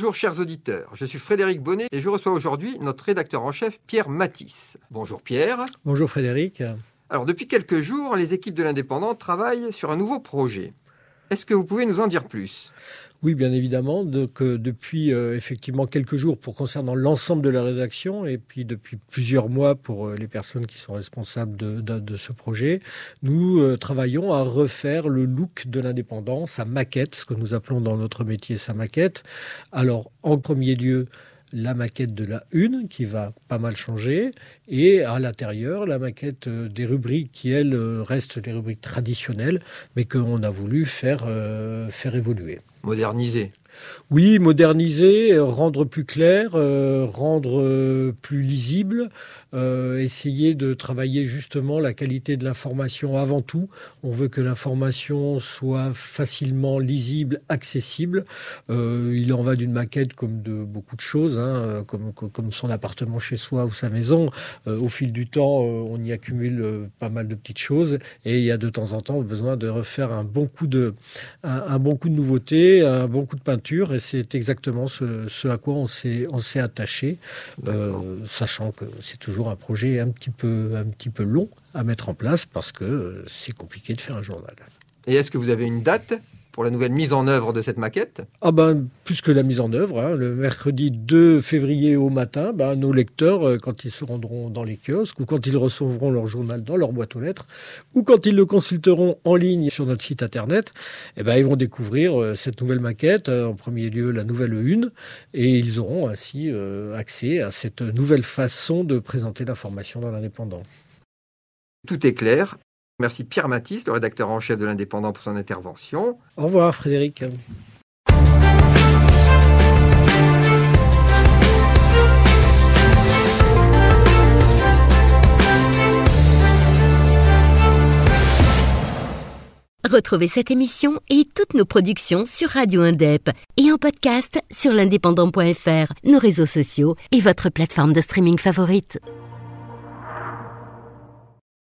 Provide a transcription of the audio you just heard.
Bonjour chers auditeurs, je suis Frédéric Bonnet et je reçois aujourd'hui notre rédacteur en chef Pierre Matisse. Bonjour Pierre. Bonjour Frédéric. Alors depuis quelques jours, les équipes de l'Indépendant travaillent sur un nouveau projet. Est-ce que vous pouvez nous en dire plus? Oui, bien évidemment. Euh, depuis euh, effectivement quelques jours pour concernant l'ensemble de la rédaction et puis depuis plusieurs mois pour euh, les personnes qui sont responsables de, ce projet, nous travaillons à refaire le look de l'indépendant, sa maquette, ce que nous appelons dans notre métier sa maquette. Alors, en premier lieu, la maquette de la une qui va pas mal changer et à l'intérieur la maquette euh, des rubriques qui elles euh, restent des rubriques traditionnelles mais qu'on a voulu faire, euh, faire évoluer. Moderniser. Oui, moderniser, rendre plus clair, euh, rendre euh, plus lisible, euh, essayer de travailler justement la qualité de l'information avant tout. On veut que l'information soit facilement lisible, accessible. il en va d'une maquette comme de beaucoup de choses, hein, comme, son appartement chez soi ou sa maison. au fil du temps, on y accumule pas mal de petites choses et il y a de temps en temps besoin de refaire un bon coup de, un bon coup de nouveauté, un bon coup de peinture et c'est exactement ce, à quoi on s'est attaché, euh, sachant que c'est toujours un projet un petit, peu, un petit peu long à mettre en place parce que c'est compliqué de faire un journal. Et est-ce que vous avez une date? Pour la nouvelle mise en œuvre de cette maquette Ah ben, plus que la mise en œuvre, hein, le mercredi 2 février au matin, ben, nos lecteurs, euh, quand ils se rendront dans les kiosques ou quand ils recevront leur journal dans leur boîte aux lettres ou quand ils le consulteront en ligne sur notre site internet, eh ben, ils vont découvrir euh, cette nouvelle maquette, euh, en premier lieu la nouvelle une, et ils auront ainsi accès à cette nouvelle façon de présenter l'information dans l'indépendant. Tout est clair. Merci Pierre Matisse, le rédacteur en chef de l'Indépendant, pour son intervention. Au revoir Frédéric. Retrouvez cette émission et toutes nos productions sur Radio Indep et en podcast sur l'indépendant.fr, nos réseaux sociaux et votre plateforme de streaming favorite.